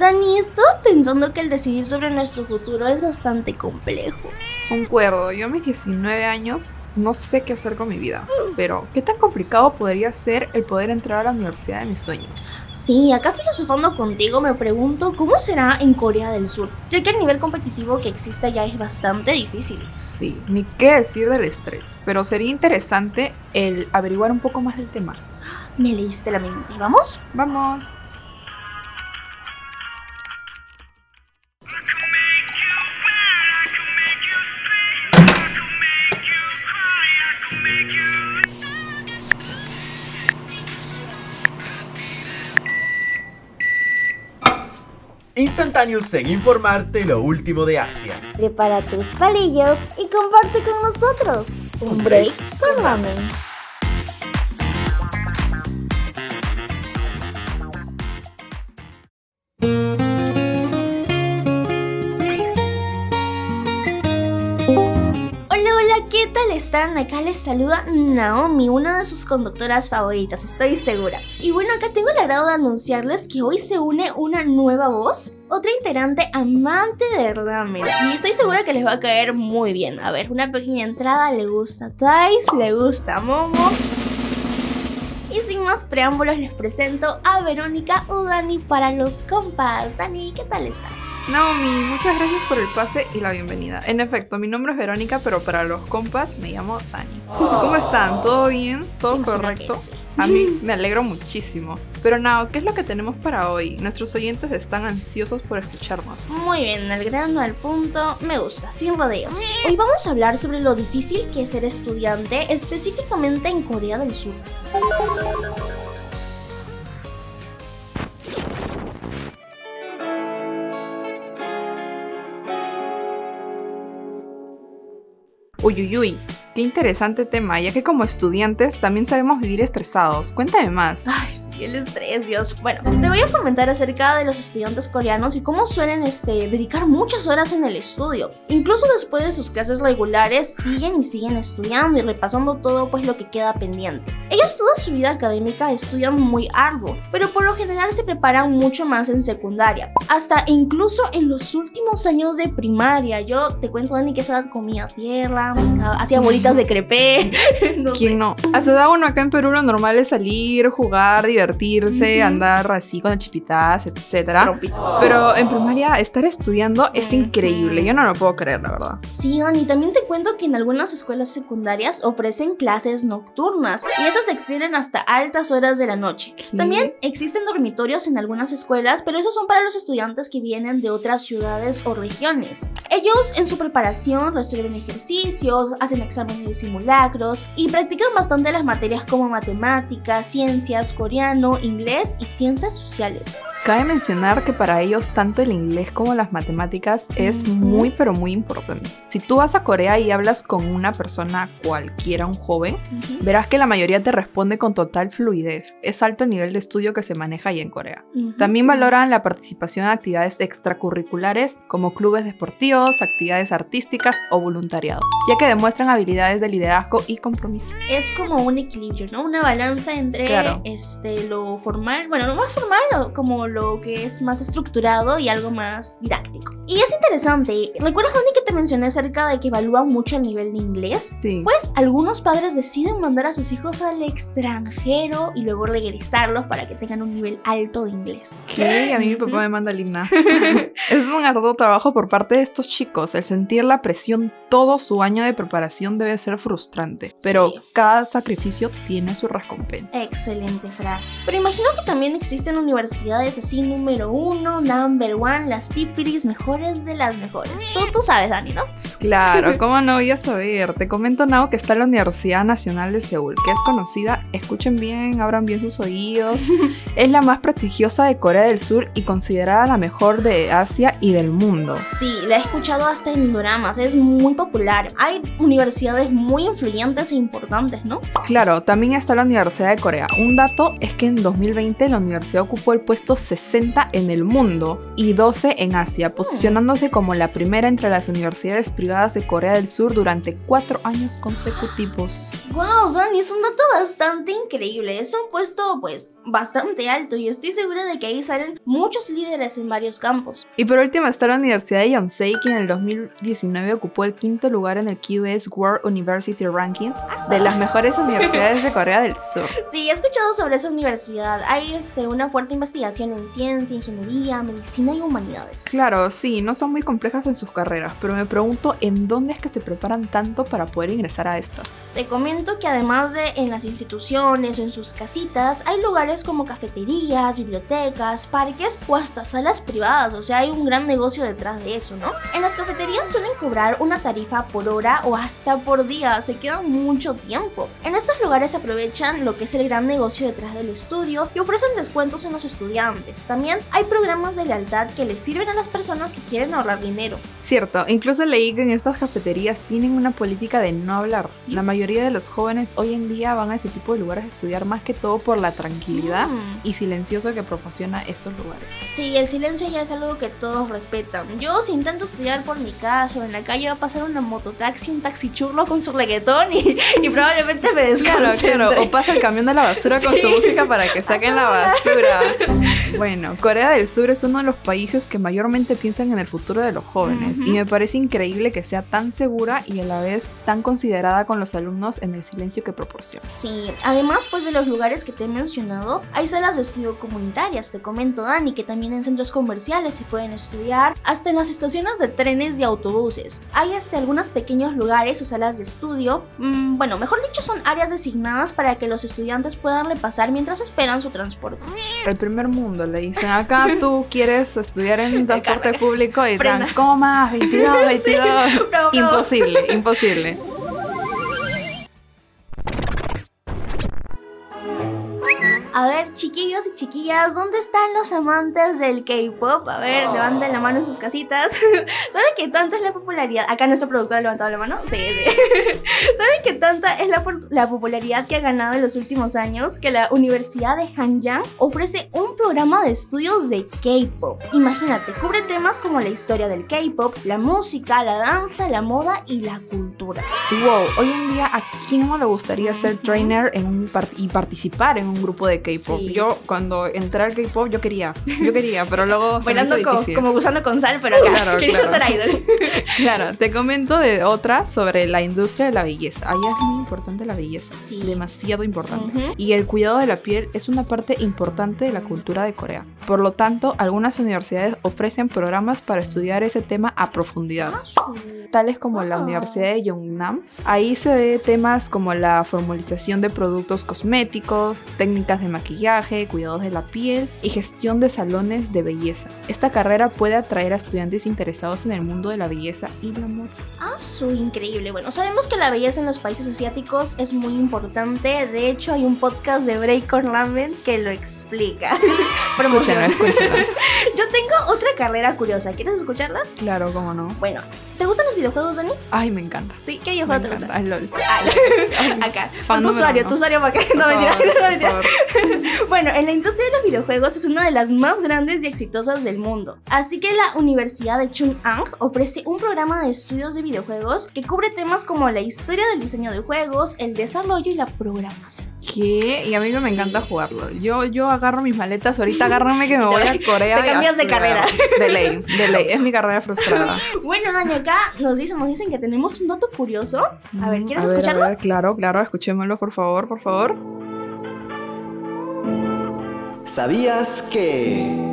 Dani, estaba pensando que el decidir sobre nuestro futuro es bastante complejo. Concuerdo, yo a mis 19 años no sé qué hacer con mi vida, pero ¿qué tan complicado podría ser el poder entrar a la universidad de mis sueños? Sí, acá filosofando contigo me pregunto cómo será en Corea del Sur, ya que el nivel competitivo que existe ya es bastante difícil. Sí, ni qué decir del estrés, pero sería interesante el averiguar un poco más del tema. Me leíste la mente, ¿vamos? Vamos. Instantáneos en informarte lo último de Asia. Prepara tus palillos y comparte con nosotros un break con ramen. Están? Acá les saluda Naomi, una de sus conductoras favoritas, estoy segura. Y bueno, acá tengo el agrado de anunciarles que hoy se une una nueva voz, otra integrante amante de ramen. Y estoy segura que les va a caer muy bien. A ver, una pequeña entrada, le gusta Twice, le gusta Momo. Y sin más preámbulos les presento a Verónica Udani para los compas. Dani, ¿qué tal estás? Naomi, muchas gracias por el pase y la bienvenida. En efecto, mi nombre es Verónica, pero para los compas me llamo Dani. ¿Cómo están? ¿Todo bien? ¿Todo Imagino correcto? que sí. A mí me alegro muchísimo. Pero Nao, ¿qué es lo que tenemos para hoy? Nuestros oyentes están ansiosos por escucharnos. Muy bien, al grano, al punto, me gusta, sin rodeos. Hoy vamos a hablar sobre lo difícil que es ser estudiante, específicamente en Corea del Sur. Uy, uy, uy. Qué interesante tema, ya que como estudiantes también sabemos vivir estresados. Cuéntame más. Ay, sí, el estrés, Dios. Bueno, te voy a comentar acerca de los estudiantes coreanos y cómo suelen este, dedicar muchas horas en el estudio. Incluso después de sus clases regulares, siguen y siguen estudiando y repasando todo pues lo que queda pendiente. Ellos toda su vida académica estudian muy arduo, pero por lo general se preparan mucho más en secundaria. Hasta incluso en los últimos años de primaria. Yo te cuento, Dani, que esa edad comía tierra, hacía bolitas de crepé. no sé. ¿Quién no? A su edad uno acá en Perú lo normal es salir, jugar, divertirse, Ujú. andar así con chipitas, etcétera. Pero en primaria estar estudiando es increíble. Yo no lo puedo creer, la verdad. Sí, Dani, también te cuento que en algunas escuelas secundarias ofrecen clases nocturnas y esas se extienden hasta altas horas de la noche. ¿Qué? También existen dormitorios en algunas escuelas, pero esos son para los estudiantes que vienen de otras ciudades o regiones. Ellos en su preparación resuelven ejercicios, hacen exámenes simulacros y practican bastante las materias como matemáticas, ciencias, coreano, inglés y ciencias sociales. Cabe mencionar que para ellos tanto el inglés como las matemáticas es muy pero muy importante. Si tú vas a Corea y hablas con una persona cualquiera, un joven, verás que la mayoría te responde con total fluidez. Es alto el nivel de estudio que se maneja ahí en Corea. Ujú. También valoran la participación en actividades extracurriculares como clubes deportivos, actividades artísticas o voluntariado, ya que demuestran habilidades de liderazgo y compromiso. es como un equilibrio, ¿no? Una balanza entre Claro. este, lo formal, bueno, lo más formal, como lo que es más estructurado y algo más didáctico. Y es interesante, ¿recuerdas, Dani, que te mencioné acerca de que evalúan mucho el nivel de inglés? Sí. Pues algunos padres deciden mandar a sus hijos al extranjero y luego regresarlos para que tengan un nivel alto de inglés. ¿Qué? A mí mi papá me manda el himna. es un arduo trabajo por parte de estos chicos. El sentir la presión todo su año de preparación debe ser frustrante, pero Sí. cada sacrificio tiene su recompensa. Excelente frase. Pero imagino que también existen universidades así número uno, number one, las pipiris mejores de las mejores. Tú, tú sabes, Dani, ¿no? Claro, ¿cómo no voy a saber? Te comento, Nao, que está la Universidad Nacional de Seúl, que es conocida, escuchen bien, abran bien sus oídos, es la más prestigiosa de Corea del Sur y considerada la mejor de Asia y del mundo. Sí, la he escuchado hasta en dramas, es muy popular. Hay universidades muy influyentes e importantes, ¿no? Claro, también está la Universidad de Corea. Un dato es que en 2020 la universidad ocupó el puesto 60 en el mundo y 12 en Asia, posicionando posicionándose como la primera entre las universidades privadas de Corea del Sur durante cuatro años consecutivos. Wow, Dani, es un dato bastante increíble. Es un puesto, pues, bastante alto y estoy segura de que ahí salen muchos líderes en varios campos. Y por último está la Universidad de Yonsei, que en el 2019 ocupó el quinto lugar en el QS World University Ranking de las mejores universidades de Corea del Sur. Sí, he escuchado sobre esa universidad. Hay este, una fuerte investigación en ciencia, ingeniería, medicina y humanidades. Claro, sí, no son muy complejas en sus carreras, pero me pregunto en dónde es que se preparan tanto para poder ingresar a estas. Te comento que además de en las instituciones o en sus casitas, hay lugares como cafeterías, bibliotecas, parques o hasta salas privadas, o sea, hay un gran negocio detrás de eso, ¿no? En las cafeterías suelen cobrar una tarifa por hora o hasta por día, se quedan mucho tiempo. En estos lugares aprovechan lo que es el gran negocio detrás del estudio y ofrecen descuentos en los estudiantes. También hay programas de lealtad que les sirven a las personas que quieren ahorrar dinero. Cierto, incluso leí que en estas cafeterías tienen una política de no hablar. La mayoría de los jóvenes hoy en día van a ese tipo de lugares a estudiar más que todo por la tranquilidad Mm. y silencioso que proporciona estos lugares. Sí, el silencio ya es algo que todos respetan. Yo si intento estudiar por mi casa o en la calle va a pasar una mototaxi, un taxi churro con su reggaetón y, y probablemente me Claro, desconcentre. claro. O pasa el camión de la basura con su Sí. música para que saquen la basura. Bueno, Corea del Sur es uno de los países que mayormente piensan en el futuro de los jóvenes Ujú. y me parece increíble que sea tan segura y a la vez tan considerada con los alumnos en el silencio que proporciona. Sí, además pues de los lugares que te he mencionado, hay salas de estudio comunitarias, te comento Dani, que también en centros comerciales se pueden estudiar, hasta en las estaciones de trenes y autobuses. Hay hasta algunos pequeños lugares o salas de estudio, mm, bueno, mejor dicho son áreas designadas para que los estudiantes puedan repasar mientras esperan su transporte. El primer mundo le dicen, acá tú quieres estudiar en transporte público y dan, ¿cómo más? 22, 22. Bravo, bravo. Imposible, imposible. A ver, chiquillos y chiquillas, ¿dónde están los amantes del K-pop? A ver, levanten la mano en sus casitas. ¿Saben qué tanta es la popularidad? Acá nuestro productor ha levantado la mano. Sí, sí. ¿Saben qué tanta es la, la popularidad que ha ganado en los últimos años? Que la Universidad de Hanyang ofrece un programa de estudios de K-pop. Imagínate, cubre temas como la historia del K-pop, la música, la danza, la moda y la cultura. Wow, hoy en día a quién no le gustaría ser trainer en un par- y participar en un grupo de K-pop. Sí. Yo cuando entré al K-pop yo quería, yo quería, pero luego se me hizo Bailando difícil. como gusano con sal, pero acá Claro, quería claro. ser idol. Claro, te comento de otra sobre la industria de la belleza. Allá es muy importante la belleza, Sí. demasiado importante. Ujú. Y el cuidado de la piel es una parte importante de la cultura de Corea. Por lo tanto, algunas universidades ofrecen programas para estudiar ese tema a profundidad. Ah, tales como la Ah. Universidad de Yongnam. Ahí se ve temas como la formalización de productos cosméticos, técnicas de maquillaje, cuidados de la piel y gestión de salones de belleza. Esta carrera puede atraer a estudiantes interesados en el mundo de la belleza y la moda. Ah, su increíble. Bueno, sabemos que la belleza en los países asiáticos es muy importante. De hecho, hay un podcast de Break on Ramen que lo explica. Promoción. Escúchenlo, escúchenlo. Yo tengo otra carrera curiosa. ¿Quieres escucharla? Claro, cómo no. Bueno, ¿te gustan los videojuegos, Dani? Ay, me encanta. Sí, ¿qué Me videojuego te gusta? Ay, LOL. Ah, acá. Fan tu usuario, uno. tu usuario para que no favor, no. Bueno, en la industria de los videojuegos es una de las más grandes y exitosas del mundo. Así que la Universidad de Chung-Ang ofrece un programa de estudios de videojuegos que cubre temas como la historia del diseño de juegos, el desarrollo y la programación. ¿Qué? Y a mí no me encanta jugarlo. Yo, yo agarro mis maletas, ahorita agárrame que me voy a Corea. Te y a cambias de carrera. De ley, de ley. Es mi carrera frustrada. Bueno, Dani, acá nos dicen, nos dicen que tenemos un dato curioso. A ver, ¿quieres A ver, escucharlo? A ver, claro, claro, escuchémoslo, por favor, por favor. ¿Sabías que...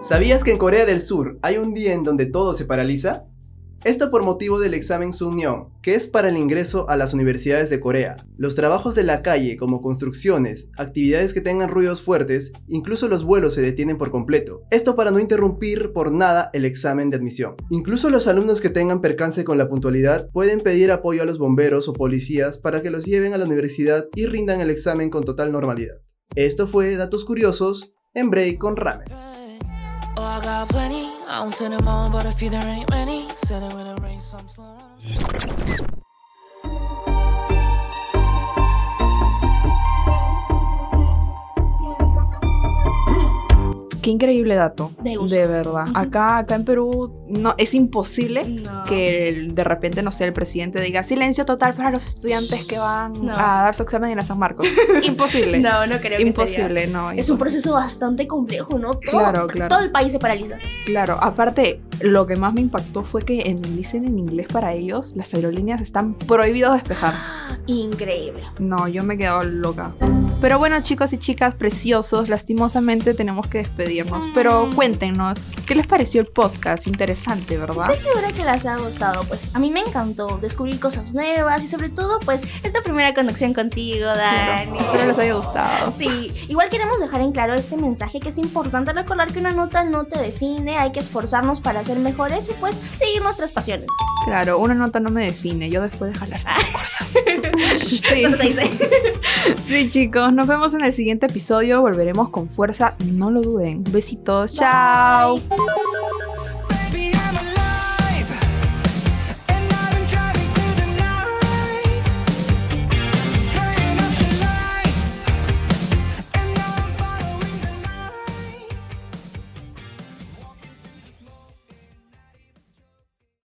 ¿Sabías que en Corea del Sur hay un día en donde todo se paraliza? Esto por motivo del examen Sunyeon, que es para el ingreso a las universidades de Corea. Los trabajos de la calle, como construcciones, actividades que tengan ruidos fuertes, incluso los vuelos se detienen por completo. Esto para no interrumpir por nada el examen de admisión. Incluso los alumnos que tengan percance con la puntualidad pueden pedir apoyo a los bomberos o policías para que los lleven a la universidad y rindan el examen con total normalidad. Esto fue Datos Curiosos en Break con Ramen. Said it when it rains, so I'm slow. Qué increíble dato. Gustó. De verdad. Acá, acá en Perú no, es imposible No. que el- de repente, no sé, el presidente diga silencio total para los estudiantes que van No. a dar su examen en la San Marcos. Imposible. No, no creo que Imposible, sería. no. Es un proceso bastante complejo, ¿no? Todo, Claro, claro. Todo el país se paraliza. Claro, aparte, lo que más me impactó fue que en, dicen en inglés para ellos, las aerolíneas están prohibidas despejar. Increíble. No, yo me he quedado loca. Pero bueno, chicos y chicas preciosos, lastimosamente tenemos que despedirnos. Pero Mm. cuéntenos, ¿qué les pareció el podcast? Interesante, ¿verdad? Estoy segura que les ha gustado, pues a mí me encantó descubrir cosas nuevas y sobre todo, pues, esta primera conexión contigo, Dani. Espero les haya gustado. Sí, igual queremos dejar en claro este mensaje que es importante recordar que una nota no te define, hay que esforzarnos para ser mejores y pues seguir nuestras pasiones. Claro, una nota no me define, yo después de jalar estas cosas. Sí, sí, chicos, nos vemos en el siguiente episodio. Volveremos con fuerza, no lo duden. Besitos, chao.